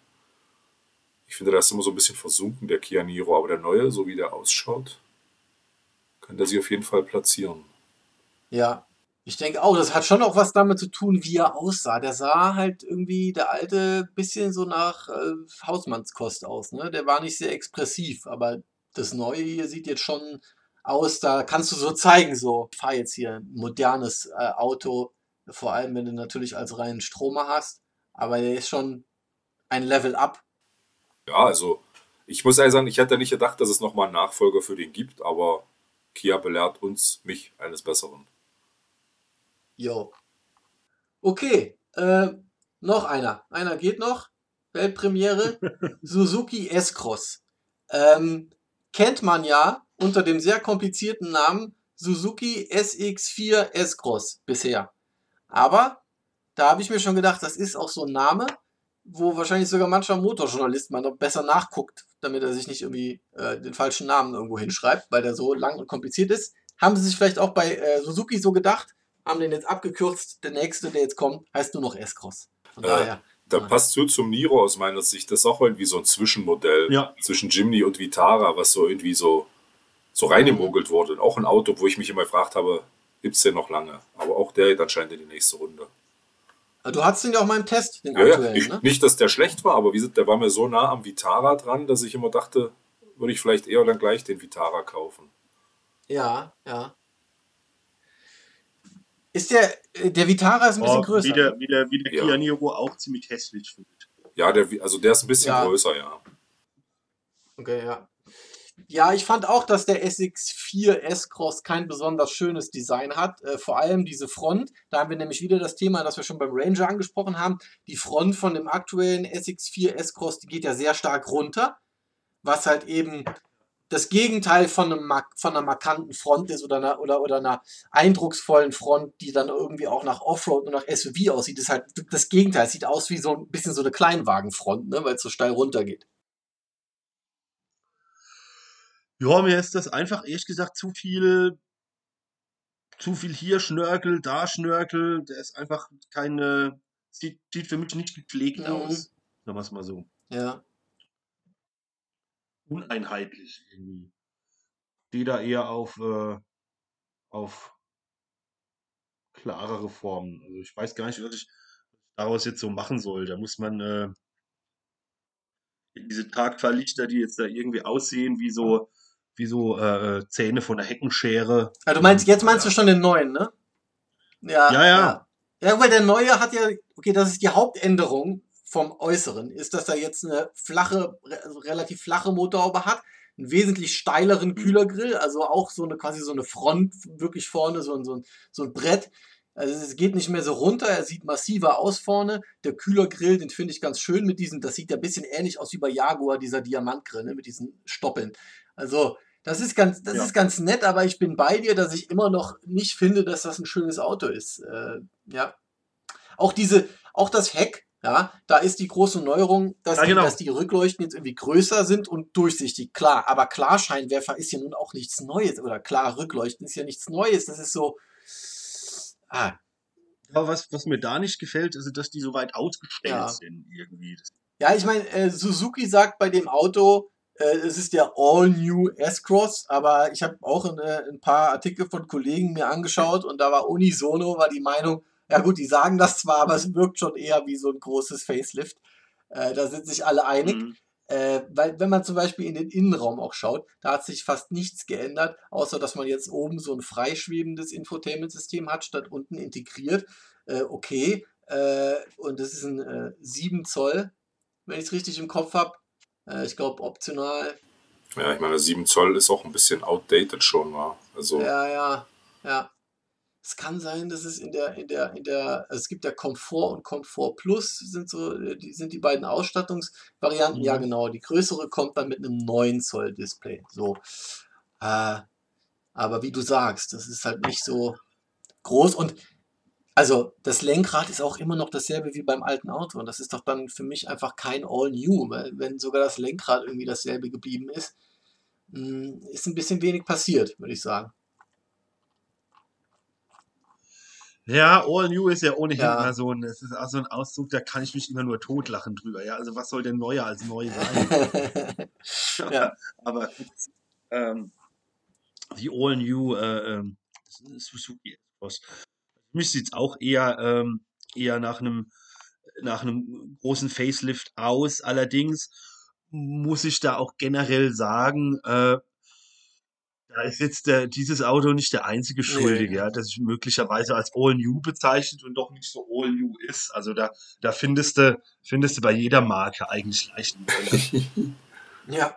ich finde, der ist immer so ein bisschen versunken, der Kia Niro, aber der neue, so wie der ausschaut, kann der sich auf jeden Fall platzieren. Ja, ich denke auch, das hat schon auch was damit zu tun, wie er aussah. Der sah halt irgendwie, der alte, bisschen so nach äh, Hausmannskost aus. Ne? Der war nicht sehr expressiv, aber das neue hier sieht jetzt schon aus, da kannst du so zeigen, so, ich fahre jetzt hier ein modernes äh, Auto, vor allem wenn du natürlich als reinen Stromer hast, aber der ist schon ein Level up. Ja, also ich muss ehrlich sagen, ich hätte nicht gedacht, dass es nochmal einen Nachfolger für den gibt, aber Kia belehrt uns, mich, eines Besseren. Jo. Okay, äh, noch einer. Einer geht noch. Weltpremiere. Suzuki S-Cross. Ähm, kennt man ja unter dem sehr komplizierten Namen Suzuki SX4 S-Cross bisher. Aber da habe ich mir schon gedacht, das ist auch so ein Name, wo wahrscheinlich sogar mancher Motorjournalist mal noch besser nachguckt, damit er sich nicht irgendwie äh, den falschen Namen irgendwo hinschreibt, weil der so lang und kompliziert ist. Haben sie sich vielleicht auch bei äh, Suzuki so gedacht, haben den jetzt abgekürzt, der nächste, der jetzt kommt, heißt nur noch S-Cross. Von äh, daher. Da passt so zum Niro aus meiner Sicht. Das ist auch irgendwie so ein Zwischenmodell ja. zwischen Jimny und Vitara, was so irgendwie so, so reingemogelt wurde. Und auch ein Auto, wo ich mich immer gefragt habe, gibt es den noch lange? Aber auch der geht anscheinend in die nächste Runde. Ah, du hattest den ja auch mal im Test, den ja, aktuellen, ja. Ich, ne? Nicht, dass der schlecht war, aber wie gesagt, der war mir so nah am Vitara dran, dass ich immer dachte, würde ich vielleicht eher dann gleich den Vitara kaufen. Ja, ja. Ist der, der Vitara ist ein bisschen oh, größer. Wie der, wie der, wie der ja. Kia Niro auch ziemlich hässlich finde Ja, der, also der ist ein bisschen ja. größer, ja. Okay, ja. Ja, ich fand auch, dass der SX4 S-Cross kein besonders schönes Design hat. Äh, vor allem diese Front. Da haben wir nämlich wieder das Thema, das wir schon beim Ranger angesprochen haben. Die Front von dem aktuellen SX4 S-Cross, die geht ja sehr stark runter. Was halt eben das Gegenteil von, einem, von einer markanten Front ist oder einer, oder, oder einer eindrucksvollen Front, die dann irgendwie auch nach Offroad und nach SUV aussieht, ist halt das Gegenteil. Es sieht aus wie so ein bisschen so eine Kleinwagenfront, ne, weil es so steil runtergeht. Ja, mir ist das einfach ehrlich gesagt zu viel, zu viel hier Schnörkel, da Schnörkel. Der ist einfach keine, sieht, sieht für mich nicht gepflegt mhm. aus. Sagen wir es mal so. Ja uneinheitlich irgendwie. Die da eher auf, äh, auf klarere Formen. Also ich weiß gar nicht, was ich daraus jetzt so machen soll. Da muss man äh, diese Tagfahrlichter, die jetzt da irgendwie aussehen wie so, wie so äh, Zähne von der Heckenschere. Also du meinst, jetzt meinst du schon den neuen, ne? Ja, ja. Ja, ja weil der neue hat ja, okay, das ist die Hauptänderung vom Äußeren ist, dass er jetzt eine flache, also relativ flache Motorhaube hat, einen wesentlich steileren mhm. Kühlergrill, also auch so eine quasi so eine Front wirklich vorne, so ein, so ein, so ein Brett. Also es geht nicht mehr so runter, er sieht massiver aus vorne. Der Kühlergrill, den finde ich ganz schön mit diesen, das sieht ja ein bisschen ähnlich aus wie bei Jaguar, dieser Diamantgrill, ne, mit diesen Stoppeln. Also das ist ganz, das ja. ist ganz nett, aber ich bin bei dir, dass ich immer noch nicht finde, dass das ein schönes Auto ist. Äh, ja. Auch diese, auch das Heck, ja, da ist die große Neuerung, dass, ja, genau. die, dass die Rückleuchten jetzt irgendwie größer sind und durchsichtig. Klar, aber Klarscheinwerfer ist ja nun auch nichts Neues. Oder klar, Rückleuchten ist ja nichts Neues. Das ist so. Ah. Aber was, was mir da nicht gefällt, ist, dass die so weit ausgestellt ja. sind irgendwie. Ja, ich meine, äh, Suzuki sagt bei dem Auto, es ist der All-New S-Cross, aber ich habe auch eine, ein paar Artikel von Kollegen mir angeschaut und da war unisono, war die Meinung, ja gut, die sagen das zwar, aber es wirkt schon eher wie so ein großes Facelift. Äh, da sind sich alle einig. Mhm. Äh, weil, wenn man zum Beispiel in den Innenraum auch schaut, da hat sich fast nichts geändert, außer dass man jetzt oben so ein freischwebendes Infotainment-System hat, statt unten integriert. Äh, okay. Äh, und das ist ein 7 äh, Zoll, wenn ich es richtig im Kopf habe. Äh, ich glaube, optional. Ja, ich meine, 7 Zoll ist auch ein bisschen outdated schon, war. Also ja, ja, ja. Es kann sein, dass es in der, in der, in der, also es gibt ja Komfort und Komfort Plus, sind so, äh, die sind die beiden Ausstattungsvarianten. Mhm. Ja, genau. Die größere kommt dann mit einem 9 Zoll Display. So. Äh, aber wie du sagst, das ist halt nicht so groß und also das Lenkrad ist auch immer noch dasselbe wie beim alten Auto und das ist doch dann für mich einfach kein All New, weil wenn sogar das Lenkrad irgendwie dasselbe geblieben ist, hm, ist ein bisschen wenig passiert, würde ich sagen. Ja, All New ist ja ohnehin Ja. immer so ein, es ist auch so ein Ausdruck, da kann ich mich immer nur totlachen drüber. Ja, also was soll denn neuer als neu sein? ja. Aber ähm, die All New äh, S-Cross. Für mich sieht es auch eher, ähm, eher nach einem nach einem großen Facelift aus. Allerdings muss ich da auch generell sagen, äh, da ist jetzt der, dieses Auto nicht der einzige Schuldige, Nee. ja, das sich möglicherweise als All New bezeichnet und doch nicht so All New ist. Also da, da findest du, findest du bei jeder Marke eigentlich Leichenmodelle. Ja.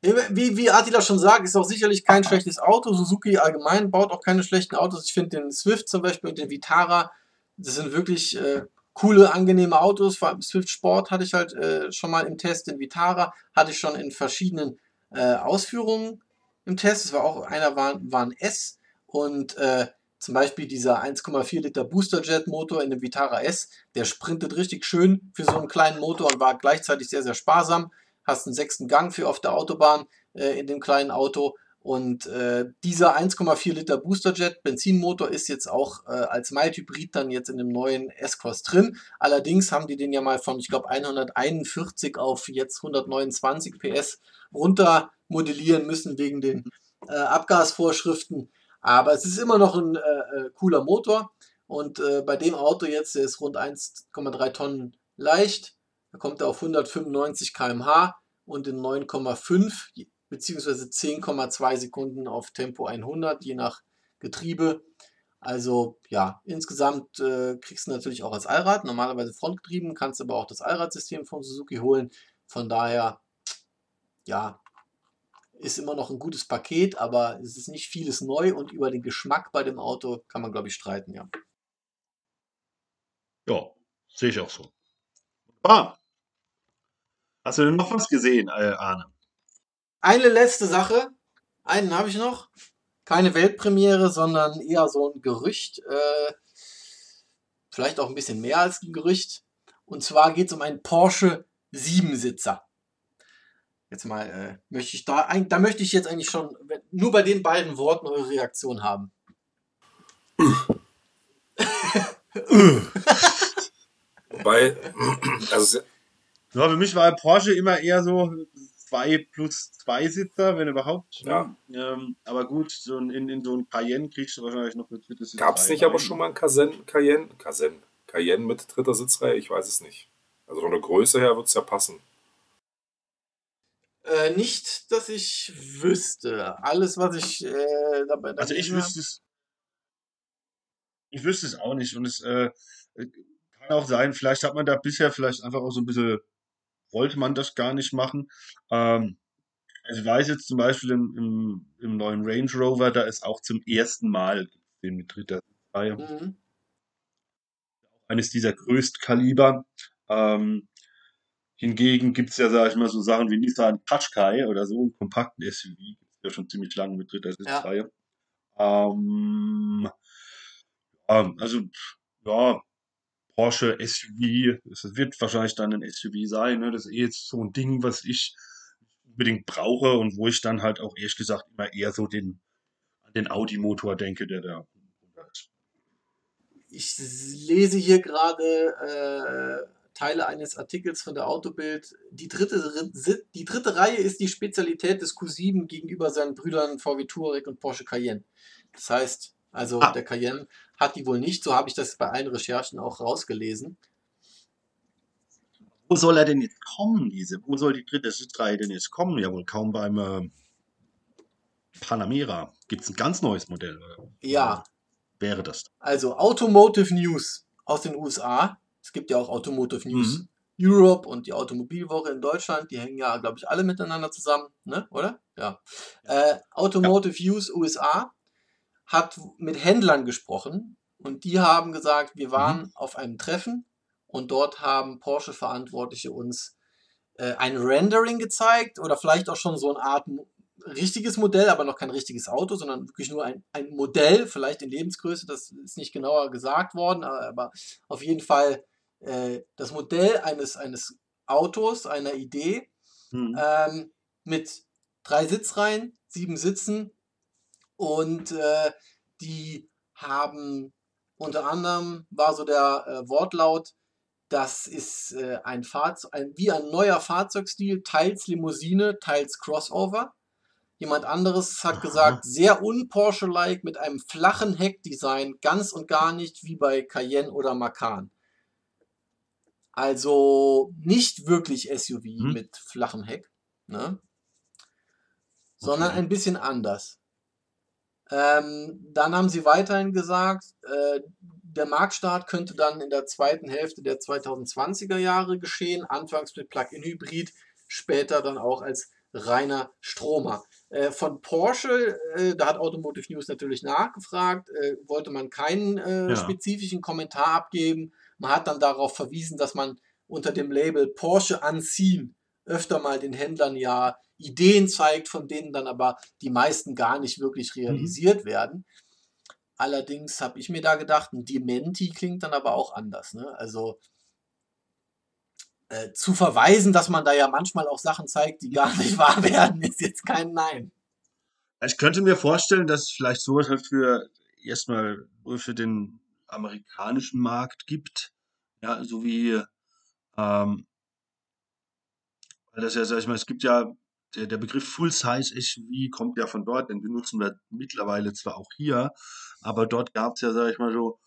Wie, wie Attila schon sagt, ist auch sicherlich kein schlechtes Auto. Suzuki allgemein baut auch keine schlechten Autos. Ich finde den Swift zum Beispiel und den Vitara, das sind wirklich äh, coole, angenehme Autos. Vor allem Swift Sport hatte ich halt äh, schon mal im Test. Den Vitara hatte ich schon in verschiedenen äh, Ausführungen im Test. Es war auch einer war, war ein S und äh, zum Beispiel dieser 1,4 Liter Boosterjet Motor in dem Vitara S, der sprintet richtig schön für so einen kleinen Motor und war gleichzeitig sehr, sehr sparsam hast einen sechsten Gang für auf der Autobahn äh, in dem kleinen Auto. Und äh, dieser 1,4 Liter Boosterjet Benzinmotor ist jetzt auch äh, als Mild-Hybrid dann jetzt in dem neuen S-Cross drin. Allerdings haben die den ja mal von, ich glaube, 141 auf jetzt 129 PS runter modellieren müssen wegen den äh, Abgasvorschriften. Aber es ist immer noch ein äh, äh, cooler Motor. Und äh, bei dem Auto jetzt, der ist rund 1,3 Tonnen leicht. Da kommt er auf 195 km/h und in 9,5 bzw. 10,2 Sekunden auf Tempo 100, je nach Getriebe. Also ja, insgesamt äh, kriegst du natürlich auch als Allrad, normalerweise frontgetrieben, kannst aber auch das Allradsystem von Suzuki holen. Von daher, ja, ist immer noch ein gutes Paket, aber es ist nicht vieles neu und über den Geschmack bei dem Auto kann man, glaube ich, streiten, ja. Ja, sehe ich auch so. Ah. Hast du denn noch was gesehen, äh, Arne? Eine letzte Sache, einen habe ich noch. Keine Weltpremiere, sondern eher so ein Gerücht. Äh, vielleicht auch ein bisschen mehr als ein Gerücht. Und zwar geht es um einen Porsche 7-Sitzer. Jetzt mal, äh, möchte ich da, ein- da möchte ich jetzt eigentlich schon nur bei den beiden Worten eure Reaktion haben. Wobei, also Ja, für mich war Porsche immer eher so zwei plus zwei Sitzer, wenn überhaupt. ne? Ähm, aber gut, so in, in, so ein Cayenne kriegst du wahrscheinlich noch eine dritte Sitzreihe. gab es nicht aber schon mal ein Cayenne, Cayenne, Cayenne, Cayenne mit dritter Sitzreihe? Ich weiß es nicht. Also von der Größe her wird es ja passen. Äh, nicht, dass ich wüsste. Alles, was ich äh, dabei Also ich wüsste es. Ich wüsste es auch nicht. Und es äh, auch sein, vielleicht hat man da bisher vielleicht einfach auch so ein bisschen, wollte man das gar nicht machen. Ähm, also ich weiß jetzt zum Beispiel im, im, im neuen Range Rover, da ist auch zum ersten Mal den mit dritter Reihe. Mhm. eines dieser Größtkaliber. Ähm, hingegen gibt's ja, sag ich mal, so Sachen wie Nissan Qashqai oder so, einen kompakten SUV, gibt's ja schon ziemlich lange mit dritter Sitzreihe. Ähm, ja, also, ja, Porsche SUV, es wird wahrscheinlich dann ein SUV sein, ne? das ist eh jetzt so ein Ding, was ich unbedingt brauche und wo ich dann halt auch ehrlich gesagt immer eher so den, an den Audi-Motor denke, der da ist. Ich lese hier gerade äh, Teile eines Artikels von der Autobild. Die dritte, Ri- die dritte Reihe ist die Spezialität des Q7 gegenüber seinen Brüdern VW Touareg und Porsche Cayenne. Das heißt, also Ah. der Cayenne hat die wohl nicht. So habe ich das bei allen Recherchen auch rausgelesen. Wo soll er denn jetzt kommen, diese? Wo soll die dritte Sitzreihe denn jetzt kommen? Ja, wohl kaum beim äh, Panamera. Gibt es ein ganz neues Modell? Oder? Ja, Wäre das? also Automotive News aus den USA. Es gibt ja auch Automotive News Mhm. Europe und die Automobilwoche in Deutschland. Die hängen ja, glaube ich, alle miteinander zusammen, ne? oder? Ja. Äh, Automotive News USA hat mit Händlern gesprochen und die haben gesagt, wir waren auf einem Treffen und dort haben Porsche-Verantwortliche uns äh, ein Rendering gezeigt oder vielleicht auch schon so eine Art richtiges Modell, aber noch kein richtiges Auto, sondern wirklich nur ein, ein Modell, vielleicht in Lebensgröße, das ist nicht genauer gesagt worden, aber, aber auf jeden Fall äh, das Modell eines, eines Autos, einer Idee, Mhm. ähm, mit drei Sitzreihen, sieben Sitzen und äh, die haben Unter anderem war so der äh, Wortlaut, das ist äh, ein Fahrzeug, ein, wie ein neuer Fahrzeugstil, teils Limousine, teils Crossover. Jemand anderes hat gesagt, sehr un-Porsche-like mit einem flachen Heckdesign, ganz und gar nicht wie bei Cayenne oder Macan. Also nicht wirklich SUV Hm. mit flachem Heck, ne? sondern Okay. ein bisschen anders. Ähm, dann haben sie weiterhin gesagt, äh, der Marktstart könnte dann in der zweiten Hälfte der 2020er Jahre geschehen, anfangs mit Plug-in-Hybrid, später dann auch als reiner Stromer. Äh, von Porsche, äh, da hat Automotive News natürlich nachgefragt, äh, wollte man keinen äh, Ja. spezifischen Kommentar abgeben. Man hat dann darauf verwiesen, dass man unter dem Label Porsche Unseen öfter mal den Händlern ja Ideen zeigt, von denen dann aber die meisten gar nicht wirklich realisiert werden. Allerdings habe ich mir da gedacht, ein Dementi klingt dann aber auch anders. Ne? Also äh, zu verweisen, dass man da ja manchmal auch Sachen zeigt, die gar nicht wahr werden, ist jetzt kein Nein. Ich könnte mir vorstellen, dass vielleicht sowas halt für erstmal für den amerikanischen Markt gibt. Ja, so wie, ähm, weil das ja, sag ich mal, es gibt ja, der, der Begriff Full-Size SUV kommt ja von dort, den benutzen wir mittlerweile zwar auch hier, aber dort gab es ja, sag ich mal so,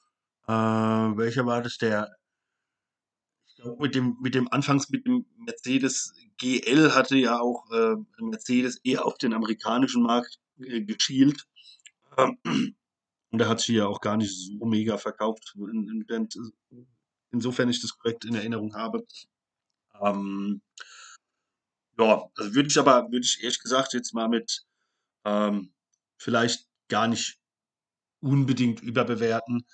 äh, welcher war das, der, mit dem, mit dem Anfangs mit dem Mercedes GL hatte ja auch äh, Mercedes eher auf den amerikanischen Markt äh, geschielt. Ähm, und der hat sich ja auch gar nicht so mega verkauft, in, insofern ich das korrekt in Erinnerung habe. Ähm, ja, also würde ich aber, würde ich ehrlich gesagt jetzt mal mit ähm, vielleicht gar nicht unbedingt überbewerten,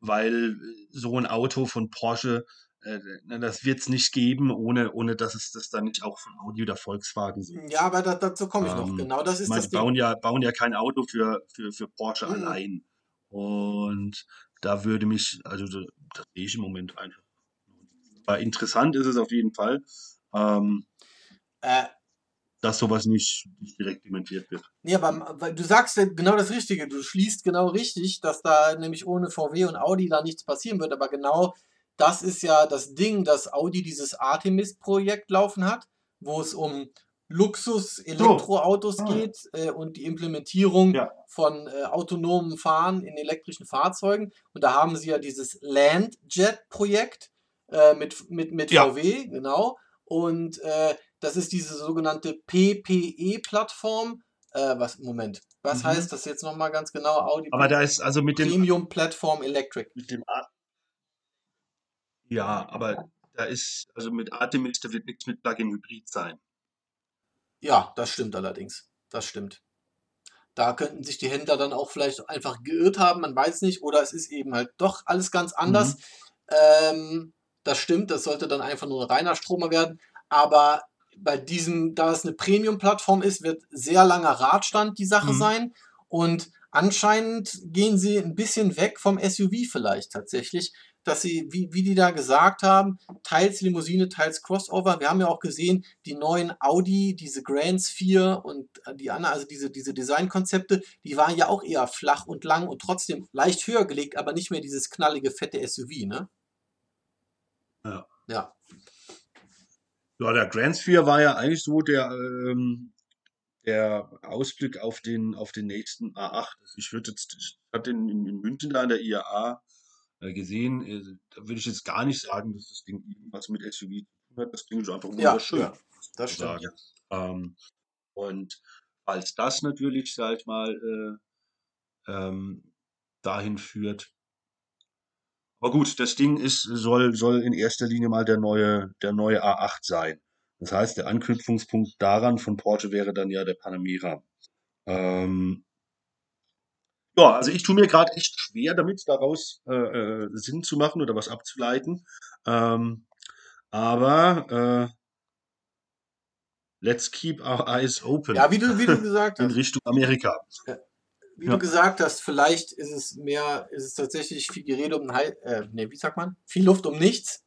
weil so ein Auto von Porsche, äh, na, das wird es nicht geben, ohne, ohne dass es das dann nicht auch von Audi oder Volkswagen so Ja, aber da, dazu komme ich noch. Ähm, Genau, das ist meine, das Ding. bauen ja, bauen ja kein Auto für, für, für Porsche Mhm. allein. Und da würde mich, also da- das sehe ich im Moment einfach. Aber interessant ist es auf jeden Fall, ähm, Äh, dass sowas nicht, nicht direkt dementiert wird. Nee, aber weil du sagst ja genau das Richtige. Du schließt genau richtig, dass da nämlich ohne VW und Audi da nichts passieren wird. Aber genau das ist ja das Ding, dass Audi dieses Artemis-Projekt laufen hat, wo es um Luxus-Elektroautos Ah. geht äh, und die Implementierung Ja. von äh, autonomen Fahren in elektrischen Fahrzeugen. Und da haben sie ja dieses Landjet-Projekt äh, mit, mit, mit Ja. VW, genau. Und äh, das ist diese sogenannte PPE-Plattform. Äh, was, Moment, was Mhm. heißt das jetzt nochmal ganz genau? Audi Aber da ist also mit dem, Premium Platform Electric. mit dem A ja, aber da ist, also mit Artemis, da wird nichts mit Plug-in-Hybrid sein. Ja, das stimmt allerdings. Das stimmt. Da könnten sich die Händler dann auch vielleicht einfach geirrt haben, man weiß nicht, oder es ist eben halt doch alles ganz anders. Ähm, das stimmt, das sollte dann einfach nur ein reiner Stromer werden. Aber bei diesem, da es eine Premium-Plattform ist, wird sehr langer Radstand die Sache Mhm. sein. Und anscheinend gehen sie ein bisschen weg vom SUV vielleicht tatsächlich, dass sie, wie, wie die da gesagt haben, teils Limousine, teils Crossover. Wir haben ja auch gesehen, die neuen Audi, diese Grand Sphere und die anderen, also diese, diese Designkonzepte, die waren ja auch eher flach und lang und trotzdem leicht höher gelegt, aber nicht mehr dieses knallige, fette SUV, ne? Ja. Ja. Ja, der Grand Sphere war ja eigentlich so der, ähm, der Ausblick auf den, auf den nächsten A8. Also ich würde jetzt, ich hatte den in, in München da an der IAA äh, gesehen. Äh, da würde ich jetzt gar nicht sagen, dass das Ding irgendwas mit SUV zu tun hat. Das Ding ist einfach Ja, wunderschön. ja, das zu stimmt. Ähm, und als das natürlich, sag ich mal, äh, ähm, dahin führt. Aber gut, das Ding ist, soll, soll in erster Linie mal der neue, der neue A8 sein. Das heißt, der Anknüpfungspunkt daran von Porsche wäre dann ja der Panamera. Ähm, ja, also ich tue mir gerade echt schwer damit, daraus äh, äh, Sinn zu machen oder was abzuleiten. Ähm, aber äh, let's keep our eyes open Ja, wie du, wie du gesagt in hast. Richtung Amerika. Wie Ja. du gesagt hast, vielleicht ist es mehr, ist es tatsächlich viel Gerede um Hei äh, nee, wie sagt man? Viel Luft um nichts.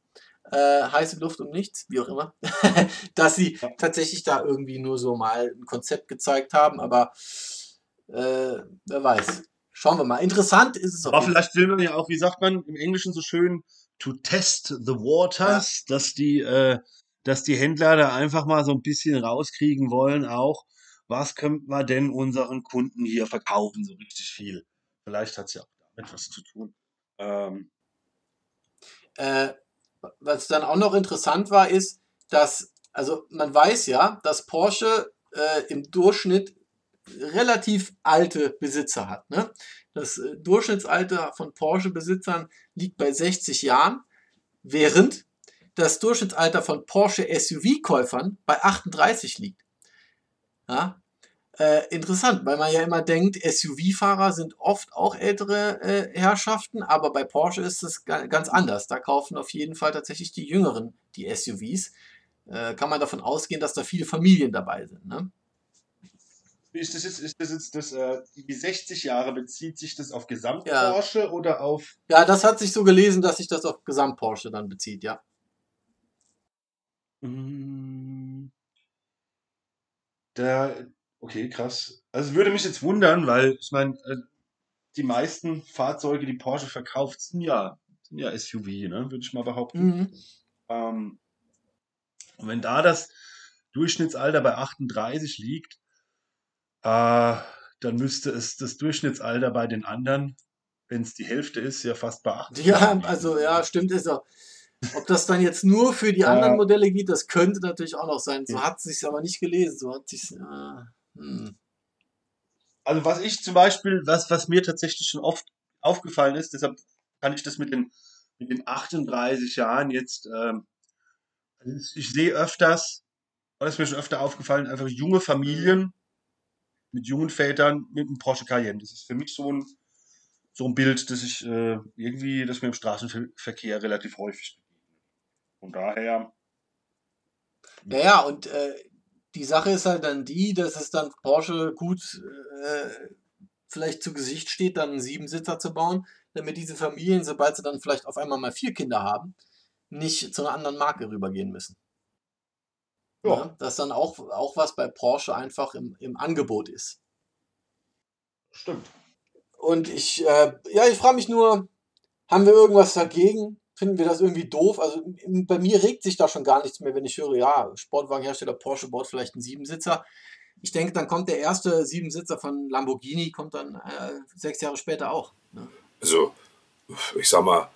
Äh, heiße Luft um nichts, wie auch immer. Dass sie Ja. tatsächlich da irgendwie nur so mal ein Konzept gezeigt haben, aber äh, wer weiß. Schauen wir mal. Interessant ist es auf Aber vielleicht will man ja auch, wie sagt man im Englischen so schön, to test the waters, dass die, äh, dass die Händler da einfach mal so ein bisschen rauskriegen wollen, auch, was könnten wir denn unseren Kunden hier verkaufen, so richtig viel. Vielleicht hat es ja auch damit was zu tun. Ähm, Äh, was dann auch noch interessant war, ist, dass, also man weiß ja, dass Porsche äh, im Durchschnitt relativ alte Besitzer hat. Ne? Das äh, Durchschnittsalter von Porsche-Besitzern liegt bei 60 Jahren, während das Durchschnittsalter von Porsche SUV-Käufern bei 38 liegt. Ja? Äh, interessant, weil man ja immer denkt, SUV-Fahrer sind oft auch ältere äh, Herrschaften, aber bei Porsche ist es ga ganz anders. Da kaufen auf jeden Fall tatsächlich die Jüngeren die SUVs. Äh, kann man davon ausgehen, dass da viele Familien dabei sind. Ne? ist das jetzt, ist das jetzt das, äh, die 60 Jahre, bezieht sich das auf Gesamt Ja. Porsche oder auf Ja, das hat sich so gelesen, dass sich das auf Gesamt-Porsche dann bezieht, ja. Mm. Da, okay, krass. Also würde mich jetzt wundern, weil ich meine, äh, die meisten Fahrzeuge, die Porsche verkauft, sind ja, sind ja SUV, ne? Würde ich mal behaupten. Mhm. Ähm, und wenn da das Durchschnittsalter bei 38 liegt, äh, dann müsste es das Durchschnittsalter bei den anderen, wenn es die Hälfte ist, ja fast bei 80 Ja, also ja, stimmt ist er. Ob das dann jetzt nur für die anderen Modelle geht, das könnte natürlich auch noch sein. So hat sich aber nicht gelesen. So hat sich äh, hm. Also was ich zum Beispiel, was, was mir tatsächlich schon oft aufgefallen ist, deshalb kann ich das mit den, mit den 38 Jahren jetzt, ähm, also ich, sehe öfters, oder ist mir schon öfter aufgefallen, einfach junge Familien mit jungen Vätern mit einem Porsche Cayenne. Das ist für mich so ein, so ein Bild, das ich äh, irgendwie, das mir im Straßenverkehr relativ häufig begegnet. Von daher, Ja, ja, und äh, die Sache ist halt dann die, dass es dann Porsche gut äh, vielleicht zu Gesicht steht, dann einen Siebensitzer zu bauen, damit diese Familien, sobald sie dann vielleicht auf einmal mal vier Kinder haben, nicht zu einer anderen Marke rübergehen müssen. Ja. Ja, dass dann auch, auch was bei Porsche einfach im, im Angebot ist. stimmt. Und ich, äh, ja, ich frage mich nur, haben wir irgendwas dagegen? Finden wir das irgendwie doof? Also bei mir regt sich da schon gar nichts mehr, wenn ich höre, ja, Sportwagenhersteller Porsche baut vielleicht einen Siebensitzer. Ich denke, dann kommt der erste Siebensitzer von Lamborghini, kommt dann äh, sechs Jahre später auch. Ne? Also, ich sag mal,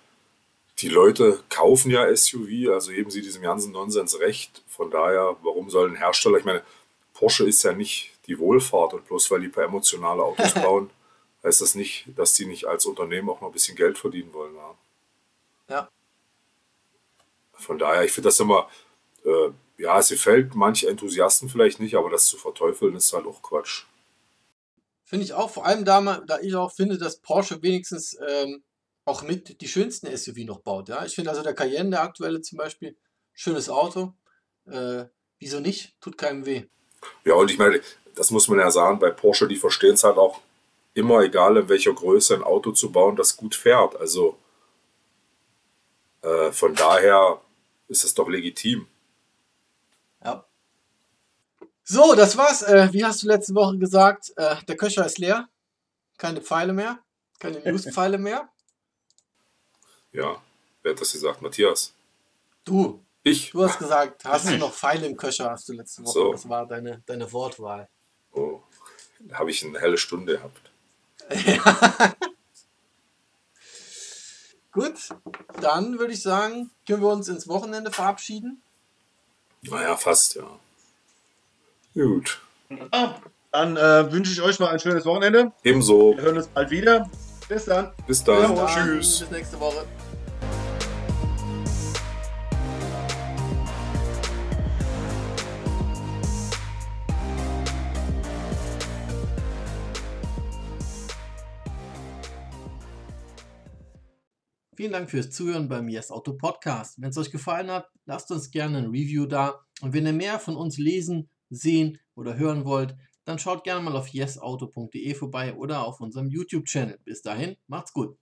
die Leute kaufen ja SUV, also geben sie diesem ganzen Nonsens recht. Von daher, warum soll ein Hersteller, ich meine, Porsche ist ja nicht die Wohlfahrt und bloß weil die paar emotionale Autos bauen, heißt das nicht, dass die nicht als Unternehmen auch noch ein bisschen Geld verdienen wollen. Ja. Ja. Von daher, ich finde das immer, äh, ja, es gefällt manche Enthusiasten vielleicht nicht, aber das zu verteufeln ist halt auch Quatsch. Finde ich auch, vor allem da, da ich auch finde, dass Porsche wenigstens ähm, auch mit die schönsten SUV noch baut. Ja? Ich finde also der Cayenne, der aktuelle zum Beispiel, schönes Auto. Äh, wieso nicht? Tut keinem weh. Ja, und ich meine, das muss man ja sagen, bei Porsche, die verstehen es halt auch immer, egal in welcher Größe, ein Auto zu bauen, das gut fährt. Also äh, von daher ist es doch legitim. Ja. So, das war's. Äh, wie hast du letzte Woche gesagt? Äh, der Köcher ist leer. Keine Pfeile mehr. Keine News-Pfeile mehr. Ja, wer hat das gesagt? Matthias. Du, Ich? du hast gesagt, hast du noch Pfeile im Köcher, hast du letzte Woche. So. Das war deine, deine Wortwahl. Oh, da habe ich eine helle Stunde gehabt. Gut, dann würde ich sagen, können wir uns ins Wochenende verabschieden. Naja, fast, ja. Gut. Ah, dann äh, wünsche ich euch mal ein schönes Wochenende. Ebenso. Wir hören uns bald wieder. Bis dann. Bis dann. Ja, Dann Tschüss. Bis nächste Woche. Vielen Dank fürs Zuhören beim Yes Auto Podcast. Wenn es euch gefallen hat, lasst uns gerne ein Review da. Und wenn ihr mehr von uns lesen, sehen oder hören wollt, dann schaut gerne mal auf yesauto.de vorbei oder auf unserem YouTube-Channel. Bis dahin, macht's gut.